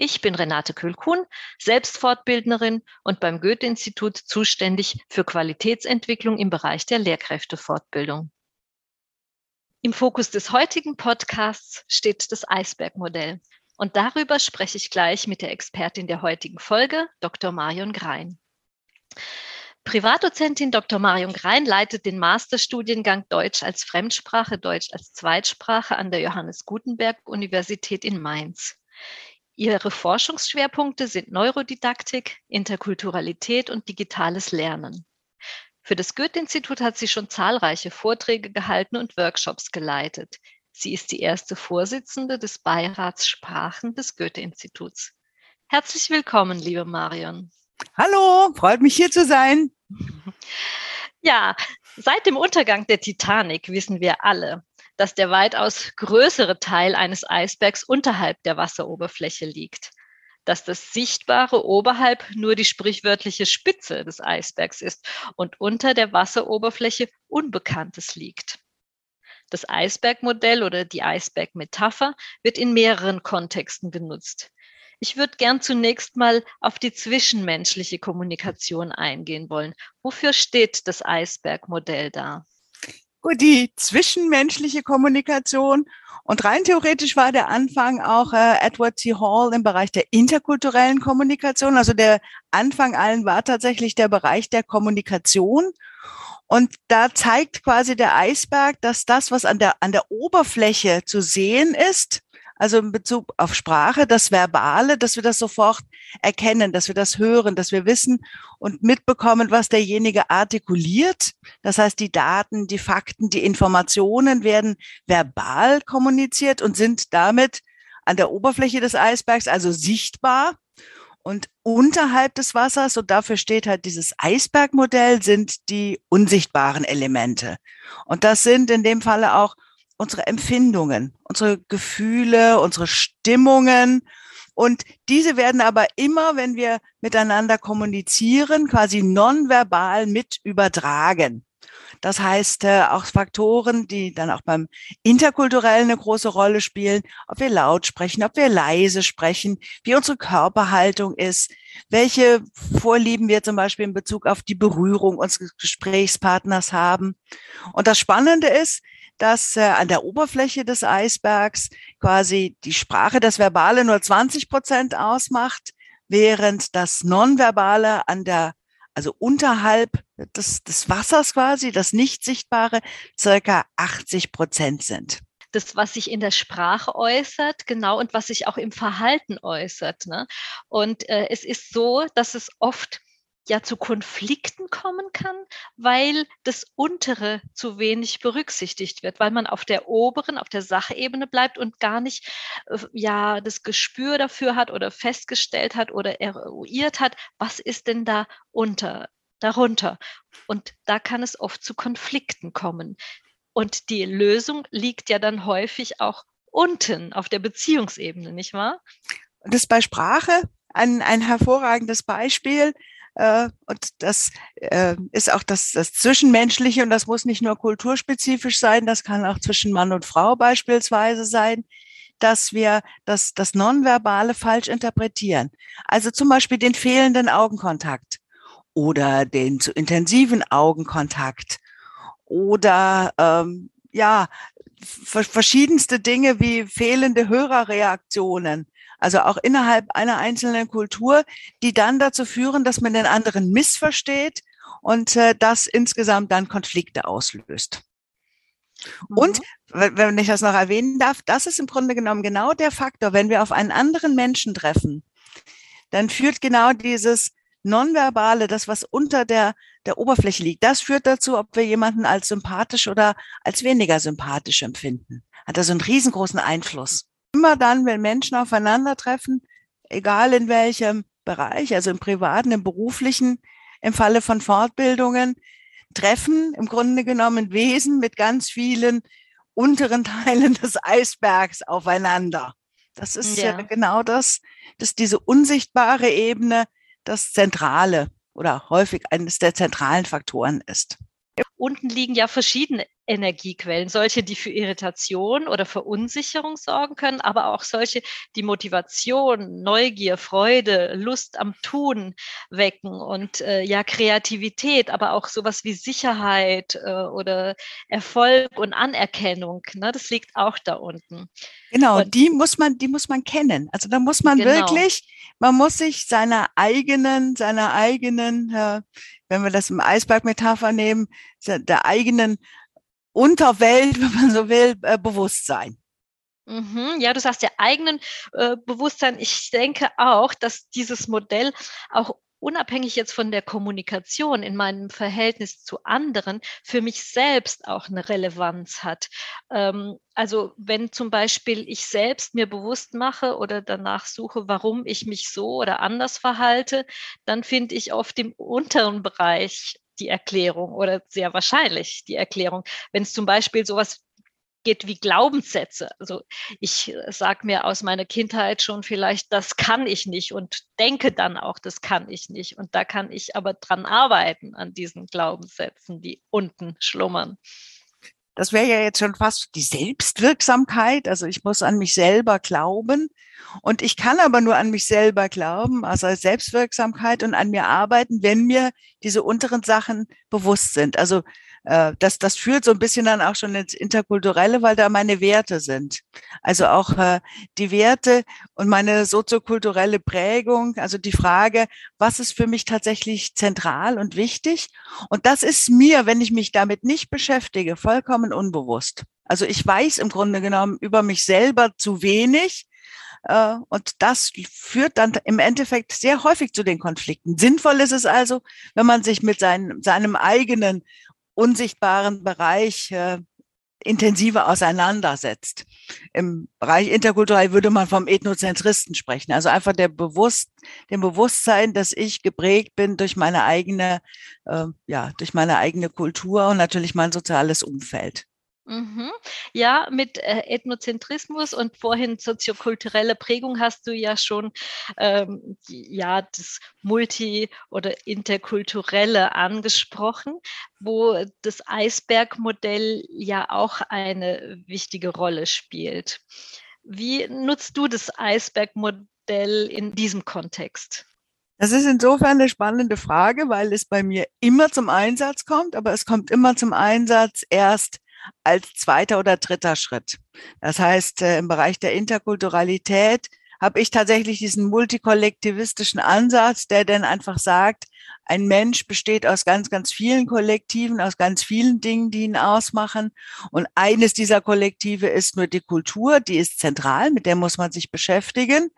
Ich bin Renate Kühlkuhn, selbst Fortbildnerin und beim Goethe-Institut zuständig für Qualitätsentwicklung im Bereich der Lehrkräftefortbildung. Im Fokus des heutigen Podcasts steht das Eisbergmodell. Und darüber spreche ich gleich mit der Expertin der heutigen Folge, Dr. Marion Grein. Privatdozentin Dr. Marion Grein leitet den Masterstudiengang Deutsch als Fremdsprache, Deutsch als Zweitsprache an der Johannes Gutenberg Universität in Mainz. Ihre Forschungsschwerpunkte sind Neurodidaktik, Interkulturalität und digitales Lernen. Für das Goethe-Institut hat sie schon zahlreiche Vorträge gehalten und Workshops geleitet. Sie ist die erste Vorsitzende des Beirats Sprachen des Goethe-Instituts. Herzlich willkommen, liebe Marion. Hallo, freut mich hier zu sein. Ja, seit dem Untergang der Titanic wissen wir alle, dass der weitaus größere Teil eines Eisbergs unterhalb der Wasseroberfläche liegt, dass das Sichtbare oberhalb nur die sprichwörtliche Spitze des Eisbergs ist und unter der Wasseroberfläche Unbekanntes liegt. Das Eisbergmodell oder die Eisbergmetapher wird in mehreren Kontexten genutzt. Ich würde gern zunächst mal auf die zwischenmenschliche Kommunikation eingehen wollen. Wofür steht das Eisbergmodell da? Die zwischenmenschliche Kommunikation. Und rein theoretisch war der Anfang auch äh, Edward T. Hall im Bereich der interkulturellen Kommunikation. Also der Anfang allen war tatsächlich der Bereich der Kommunikation. Und da zeigt quasi der Eisberg, dass das, was an der, an der Oberfläche zu sehen ist, also in Bezug auf Sprache, das Verbale, dass wir das sofort erkennen, dass wir das hören, dass wir wissen und mitbekommen, was derjenige artikuliert. Das heißt, die Daten, die Fakten, die Informationen werden verbal kommuniziert und sind damit an der Oberfläche des Eisbergs, also sichtbar. Und unterhalb des Wassers, und dafür steht halt dieses Eisbergmodell, sind die unsichtbaren Elemente. Und das sind in dem Falle auch unsere Empfindungen, unsere Gefühle, unsere Stimmungen. Und diese werden aber immer, wenn wir miteinander kommunizieren, quasi nonverbal mit übertragen. Das heißt, äh, auch Faktoren, die dann auch beim Interkulturellen eine große Rolle spielen, ob wir laut sprechen, ob wir leise sprechen, wie unsere Körperhaltung ist, welche Vorlieben wir zum Beispiel in Bezug auf die Berührung unseres Gesprächspartners haben. Und das Spannende ist, dass äh, an der Oberfläche des Eisbergs quasi die Sprache, das Verbale nur 20 Prozent ausmacht, während das Nonverbale an der, also unterhalb des, des Wassers quasi, das Nicht-Sichtbare, circa 80 Prozent sind das, was sich in der Sprache äußert, genau, und was sich auch im Verhalten äußert. Ne? Und äh, es ist so, dass es oft ja zu Konflikten kommen kann, weil das untere zu wenig berücksichtigt wird, weil man auf der oberen, auf der Sachebene bleibt und gar nicht äh, ja das Gespür dafür hat oder festgestellt hat oder eruiert hat, was ist denn da unter darunter. Und da kann es oft zu Konflikten kommen. Und die Lösung liegt ja dann häufig auch unten auf der Beziehungsebene, nicht wahr? Das ist bei Sprache ein, ein hervorragendes Beispiel. Äh, und das äh, ist auch das, das Zwischenmenschliche und das muss nicht nur kulturspezifisch sein, das kann auch zwischen Mann und Frau beispielsweise sein, dass wir das, das Nonverbale falsch interpretieren. Also zum Beispiel den fehlenden Augenkontakt oder den zu intensiven Augenkontakt oder ähm, ja, verschiedenste Dinge wie fehlende Hörerreaktionen also auch innerhalb einer einzelnen Kultur, die dann dazu führen, dass man den anderen missversteht und äh, das insgesamt dann Konflikte auslöst. Mhm. Und wenn ich das noch erwähnen darf, das ist im Grunde genommen genau der Faktor, wenn wir auf einen anderen Menschen treffen, dann führt genau dieses Nonverbale, das was unter der, der Oberfläche liegt, das führt dazu, ob wir jemanden als sympathisch oder als weniger sympathisch empfinden. Hat also einen riesengroßen Einfluss immer dann, wenn Menschen aufeinandertreffen, egal in welchem Bereich, also im privaten, im beruflichen, im Falle von Fortbildungen, treffen im Grunde genommen Wesen mit ganz vielen unteren Teilen des Eisbergs aufeinander. Das ist ja. ja genau das, dass diese unsichtbare Ebene das Zentrale oder häufig eines der zentralen Faktoren ist. Unten liegen ja verschiedene Energiequellen, solche, die für Irritation oder Verunsicherung sorgen können, aber auch solche, die Motivation, Neugier, Freude, Lust am Tun wecken und äh, ja Kreativität, aber auch sowas wie Sicherheit äh, oder Erfolg und Anerkennung. Ne? Das liegt auch da unten. Genau, und, die muss man, die muss man kennen. Also da muss man genau. wirklich, man muss sich seiner eigenen, seiner eigenen, äh, wenn wir das im Eisberg-Metapher nehmen, der eigenen Unterwelt, wenn man so will, äh, Bewusstsein. Mhm, ja, du sagst ja eigenen äh, Bewusstsein. Ich denke auch, dass dieses Modell auch unabhängig jetzt von der Kommunikation in meinem Verhältnis zu anderen für mich selbst auch eine Relevanz hat. Ähm, also wenn zum Beispiel ich selbst mir bewusst mache oder danach suche, warum ich mich so oder anders verhalte, dann finde ich oft im unteren Bereich die Erklärung oder sehr wahrscheinlich die Erklärung. Wenn es zum Beispiel sowas geht wie Glaubenssätze. Also ich äh, sage mir aus meiner Kindheit schon vielleicht, das kann ich nicht und denke dann auch, das kann ich nicht. Und da kann ich aber dran arbeiten an diesen Glaubenssätzen, die unten schlummern. Das wäre ja jetzt schon fast die Selbstwirksamkeit. Also ich muss an mich selber glauben. Und ich kann aber nur an mich selber glauben, also Selbstwirksamkeit und an mir arbeiten, wenn mir diese unteren Sachen bewusst sind. Also äh, das, das führt so ein bisschen dann auch schon ins Interkulturelle, weil da meine Werte sind. Also auch äh, die Werte und meine soziokulturelle Prägung, also die Frage, was ist für mich tatsächlich zentral und wichtig? Und das ist mir, wenn ich mich damit nicht beschäftige, vollkommen unbewusst. Also ich weiß im Grunde genommen über mich selber zu wenig. Äh, und das führt dann im Endeffekt sehr häufig zu den Konflikten. Sinnvoll ist es also, wenn man sich mit seinem, seinem eigenen unsichtbaren Bereich äh, intensiver auseinandersetzt. Im Bereich interkulturell würde man vom Ethnozentristen sprechen. Also einfach der Bewusst, dem Bewusstsein, dass ich geprägt bin durch meine eigene, äh, ja, durch meine eigene Kultur und natürlich mein soziales Umfeld. Mhm. Ja, mit äh, Ethnozentrismus und vorhin soziokulturelle Prägung hast du ja schon ähm, ja das Multi- oder Interkulturelle angesprochen, wo das Eisbergmodell ja auch eine wichtige Rolle spielt. Wie nutzt du das Eisbergmodell in diesem Kontext? Das ist insofern eine spannende Frage, weil es bei mir immer zum Einsatz kommt, aber es kommt immer zum Einsatz erst als zweiter oder dritter Schritt. Das heißt, äh, im Bereich der Interkulturalität habe ich tatsächlich diesen multikollektivistischen Ansatz, der dann einfach sagt, ein Mensch besteht aus ganz, ganz vielen Kollektiven, aus ganz vielen Dingen, die ihn ausmachen. Und eines dieser Kollektive ist nur die Kultur, die ist zentral, mit der muss man sich beschäftigen.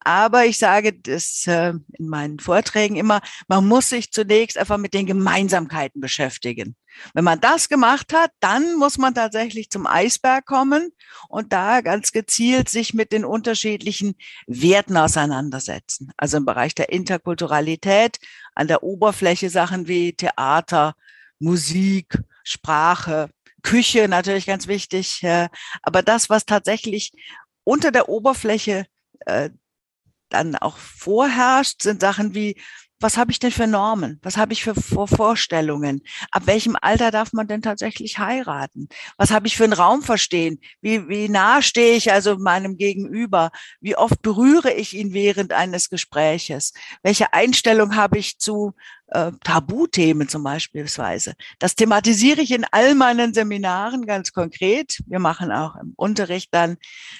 Aber ich sage das äh, in meinen Vorträgen immer, man muss sich zunächst einfach mit den Gemeinsamkeiten beschäftigen. Wenn man das gemacht hat, dann muss man tatsächlich zum Eisberg kommen und da ganz gezielt sich mit den unterschiedlichen Werten auseinandersetzen. Also im Bereich der Interkulturalität an der Oberfläche Sachen wie Theater, Musik, Sprache, Küche natürlich ganz wichtig. Aber das, was tatsächlich unter der Oberfläche äh, dann auch vorherrscht, sind Sachen wie was habe ich denn für Normen? Was habe ich für Vorstellungen? Ab welchem Alter darf man denn tatsächlich heiraten? Was habe ich für einen Raumverstehen? Wie, wie nah stehe ich also meinem Gegenüber? Wie oft berühre ich ihn während eines Gespräches? Welche Einstellung habe ich zu äh, Tabuthemen zum Beispielsweise. Das thematisiere ich in all meinen Seminaren ganz konkret. Wir machen auch im Unterricht dann,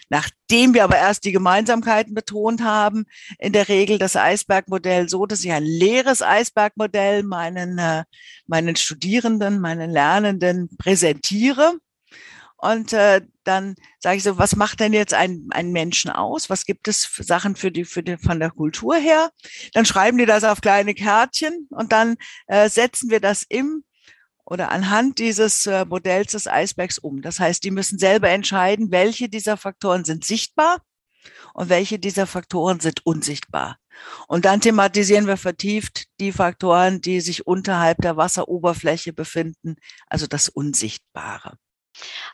nachdem wir aber erst die Gemeinsamkeiten betont haben, in der Regel das Eisbergmodell so, dass ich ein leeres Eisbergmodell meinen, äh, meinen Studierenden, meinen Lernenden präsentiere und äh, dann sage ich so, was macht denn jetzt ein, ein Menschen aus? Was gibt es für Sachen für die, für die, von der Kultur her? Dann schreiben die das auf kleine Kärtchen und dann äh, setzen wir das im oder anhand dieses äh, Modells des Eisbergs um. Das heißt, die müssen selber entscheiden, welche dieser Faktoren sind sichtbar und welche dieser Faktoren sind unsichtbar. Und dann thematisieren wir vertieft die Faktoren, die sich unterhalb der Wasseroberfläche befinden, also das Unsichtbare.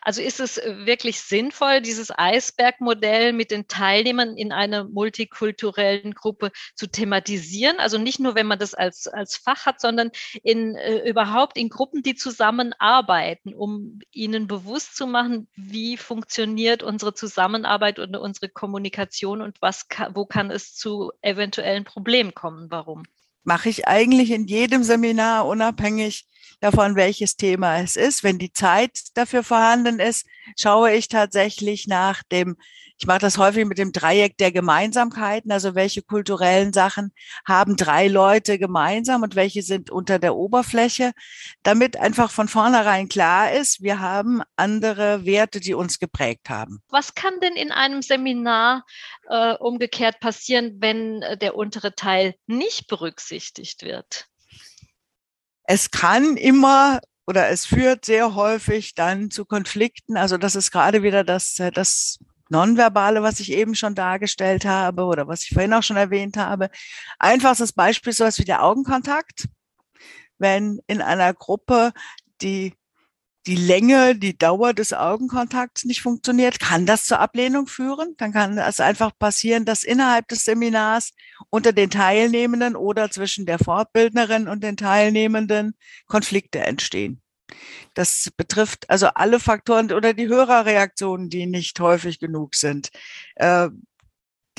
Also ist es äh, wirklich sinnvoll, dieses Eisbergmodell mit den Teilnehmern in einer multikulturellen Gruppe zu thematisieren? Also nicht nur, wenn man das als, als Fach hat, sondern in, äh, überhaupt in Gruppen, die zusammenarbeiten, um ihnen bewusst zu machen, wie funktioniert unsere Zusammenarbeit und unsere Kommunikation und was, wo kann es zu eventuellen Problemen kommen? Warum? Mache ich eigentlich in jedem Seminar, unabhängig davon, welches Thema es ist. Wenn die Zeit dafür vorhanden ist, schaue ich tatsächlich nach dem ich mache das häufig mit dem Dreieck der Gemeinsamkeiten, also welche kulturellen Sachen haben drei Leute gemeinsam und welche sind unter der Oberfläche, damit einfach von vornherein klar ist, wir haben andere Werte, die uns geprägt haben. Was kann denn in einem Seminar äh, umgekehrt passieren, wenn äh, der untere Teil nicht berücksichtigt wird? Es kann immer oder es führt sehr häufig dann zu Konflikten. Also das ist gerade wieder das, äh, das Nonverbale, was ich eben schon dargestellt habe oder was ich vorhin auch schon erwähnt habe. Einfachstes Beispiel sowas wie der Augenkontakt. Wenn in einer Gruppe die, die Länge, die Dauer des Augenkontakts nicht funktioniert, kann das zur Ablehnung führen. Dann kann es einfach passieren, dass innerhalb des Seminars unter den Teilnehmenden oder zwischen der Fortbildnerin und den Teilnehmenden Konflikte entstehen. Das betrifft also alle Faktoren oder die Hörerreaktionen, die nicht häufig genug sind. Äh,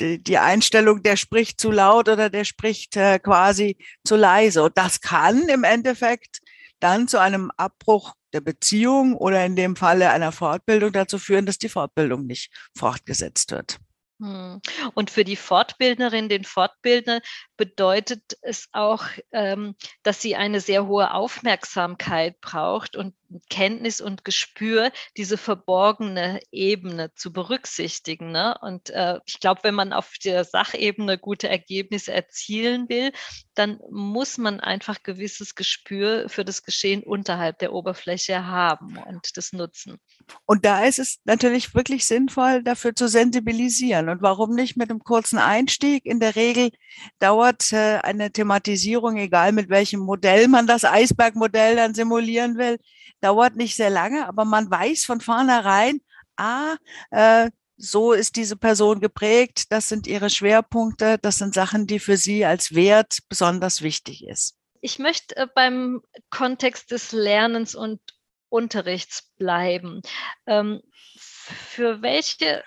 die, die Einstellung, der spricht zu laut oder der spricht äh, quasi zu leise. Und das kann im Endeffekt dann zu einem Abbruch der Beziehung oder in dem Falle einer Fortbildung dazu führen, dass die Fortbildung nicht fortgesetzt wird. Hm. Und für die Fortbildnerin, den Fortbildner bedeutet es auch, ähm, dass sie eine sehr hohe Aufmerksamkeit braucht und Kenntnis und Gespür, diese verborgene Ebene zu berücksichtigen. Ne? Und äh, ich glaube, wenn man auf der Sachebene gute Ergebnisse erzielen will, dann muss man einfach gewisses Gespür für das Geschehen unterhalb der Oberfläche haben und das nutzen. Und da ist es natürlich wirklich sinnvoll, dafür zu sensibilisieren. Und warum nicht mit einem kurzen Einstieg? In der Regel dauert äh, eine Thematisierung, egal mit welchem Modell man das Eisbergmodell dann simulieren will, dauert nicht sehr lange, aber man weiß von vornherein, ah, äh, so ist diese Person geprägt, das sind ihre Schwerpunkte, das sind Sachen, die für sie als Wert besonders wichtig ist. Ich möchte äh, beim Kontext des Lernens und Unterrichts bleiben. Ähm, für welche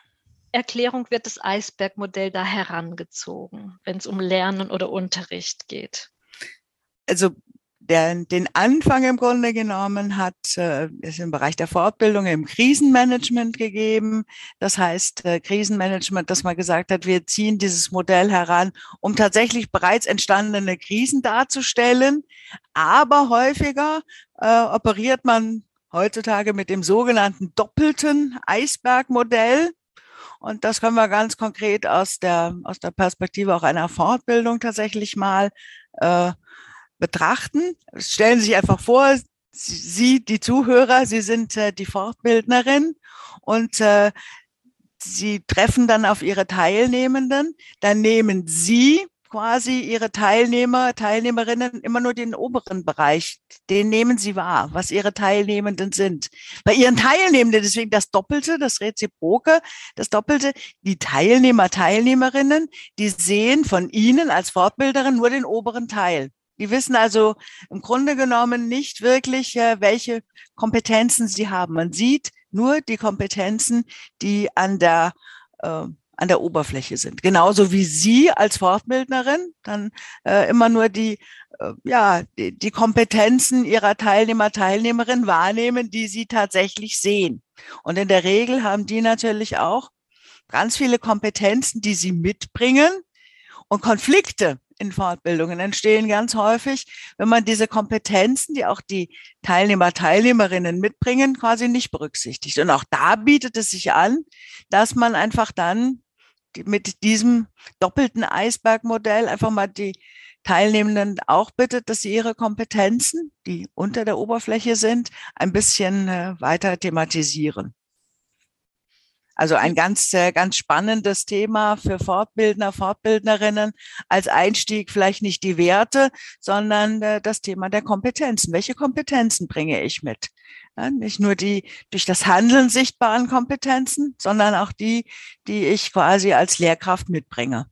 Erklärung wird das Eisbergmodell da herangezogen, wenn es um Lernen oder Unterricht geht? Also der, den Anfang im Grunde genommen hat äh, ist im Bereich der Fortbildung im Krisenmanagement gegeben. Das heißt äh, Krisenmanagement, dass man gesagt hat, wir ziehen dieses Modell heran, um tatsächlich bereits entstandene Krisen darzustellen. Aber häufiger äh, operiert man heutzutage mit dem sogenannten doppelten Eisbergmodell. Und das können wir ganz konkret aus der, aus der Perspektive auch einer Fortbildung tatsächlich mal äh, betrachten. Stellen Sie sich einfach vor, Sie, die Zuhörer, Sie sind äh, die Fortbildnerin und äh, Sie treffen dann auf Ihre Teilnehmenden. Dann nehmen Sie quasi ihre Teilnehmer, Teilnehmerinnen immer nur den oberen Bereich, den nehmen sie wahr, was ihre Teilnehmenden sind. Bei ihren Teilnehmenden, deswegen das Doppelte, das Reziproke, das Doppelte, die Teilnehmer, Teilnehmerinnen, die sehen von ihnen als Fortbilderin nur den oberen Teil. Die wissen also im Grunde genommen nicht wirklich, äh, welche Kompetenzen sie haben. Man sieht nur die Kompetenzen, die an der äh, an der Oberfläche sind. Genauso wie Sie als Fortbildnerin dann äh, immer nur die, äh, ja, die, die Kompetenzen Ihrer Teilnehmer, Teilnehmerin wahrnehmen, die Sie tatsächlich sehen. Und in der Regel haben die natürlich auch ganz viele Kompetenzen, die sie mitbringen und Konflikte in Fortbildungen entstehen ganz häufig, wenn man diese Kompetenzen, die auch die Teilnehmer, Teilnehmerinnen mitbringen, quasi nicht berücksichtigt. Und auch da bietet es sich an, dass man einfach dann mit diesem doppelten Eisbergmodell einfach mal die Teilnehmenden auch bittet, dass sie ihre Kompetenzen, die unter der Oberfläche sind, ein bisschen äh, weiter thematisieren. Also ein ganz, äh, ganz spannendes Thema für Fortbildner, Fortbildnerinnen als Einstieg vielleicht nicht die Werte, sondern äh, das Thema der Kompetenzen. Welche Kompetenzen bringe ich mit? Nicht nur die durch das Handeln sichtbaren Kompetenzen, sondern auch die, die ich quasi als Lehrkraft mitbringe.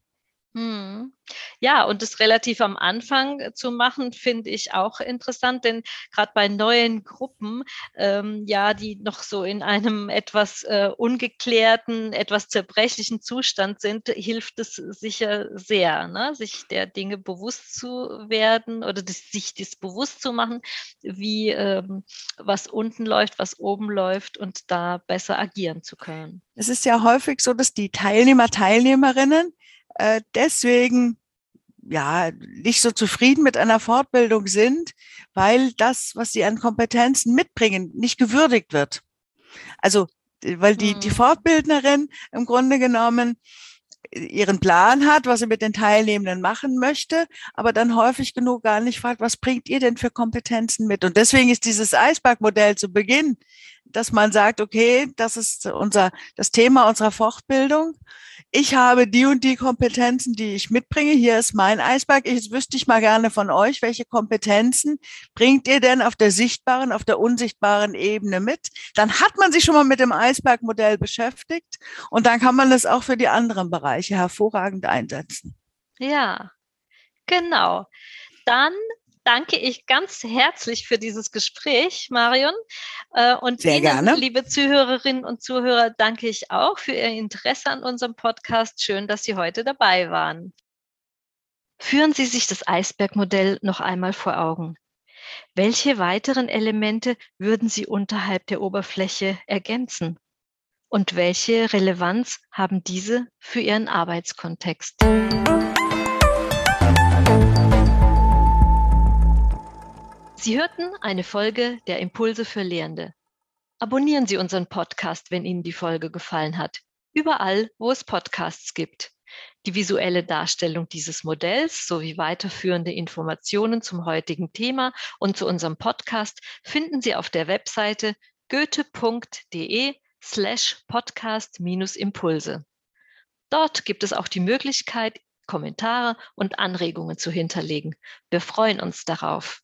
Hm. Ja, und das relativ am Anfang äh, zu machen, finde ich auch interessant, denn gerade bei neuen Gruppen, ähm, ja, die noch so in einem etwas äh, ungeklärten, etwas zerbrechlichen Zustand sind, hilft es sicher sehr, ne? sich der Dinge bewusst zu werden oder das, sich das bewusst zu machen, wie ähm, was unten läuft, was oben läuft und da besser agieren zu können. Es ist ja häufig so, dass die Teilnehmer, Teilnehmerinnen äh, deswegen ja nicht so zufrieden mit einer Fortbildung sind, weil das, was sie an Kompetenzen mitbringen, nicht gewürdigt wird. Also weil die, die mhm. Fortbildnerin im Grunde genommen ihren Plan hat, was sie mit den Teilnehmenden machen möchte, aber dann häufig genug gar nicht fragt, was bringt ihr denn für Kompetenzen mit? Und deswegen ist dieses Eisbergmodell zu Beginn, dass man sagt, okay, das ist unser, das Thema unserer Fortbildung ich habe die und die Kompetenzen, die ich mitbringe. Hier ist mein Eisberg. Jetzt wüsste ich mal gerne von euch, welche Kompetenzen bringt ihr denn auf der sichtbaren, auf der unsichtbaren Ebene mit? Dann hat man sich schon mal mit dem Eisbergmodell beschäftigt und dann kann man das auch für die anderen Bereiche hervorragend einsetzen. Ja, genau. Dann danke ich ganz herzlich für dieses Gespräch, Marion. Äh, und Sehr Ihnen, gerne. liebe Zuhörerinnen und Zuhörer, danke ich auch für Ihr Interesse an unserem Podcast. Schön, dass Sie heute dabei waren. Führen Sie sich das Eisbergmodell noch einmal vor Augen. Welche weiteren Elemente würden Sie unterhalb der Oberfläche ergänzen? Und welche Relevanz haben diese für Ihren Arbeitskontext? Sie hörten eine Folge der Impulse für Lehrende. Abonnieren Sie unseren Podcast, wenn Ihnen die Folge gefallen hat. Überall, wo es Podcasts gibt. Die visuelle Darstellung dieses Modells sowie weiterführende Informationen zum heutigen Thema und zu unserem Podcast finden Sie auf der Webseite goethe.de slash podcast-impulse. Dort gibt es auch die Möglichkeit, Kommentare und Anregungen zu hinterlegen. Wir freuen uns darauf.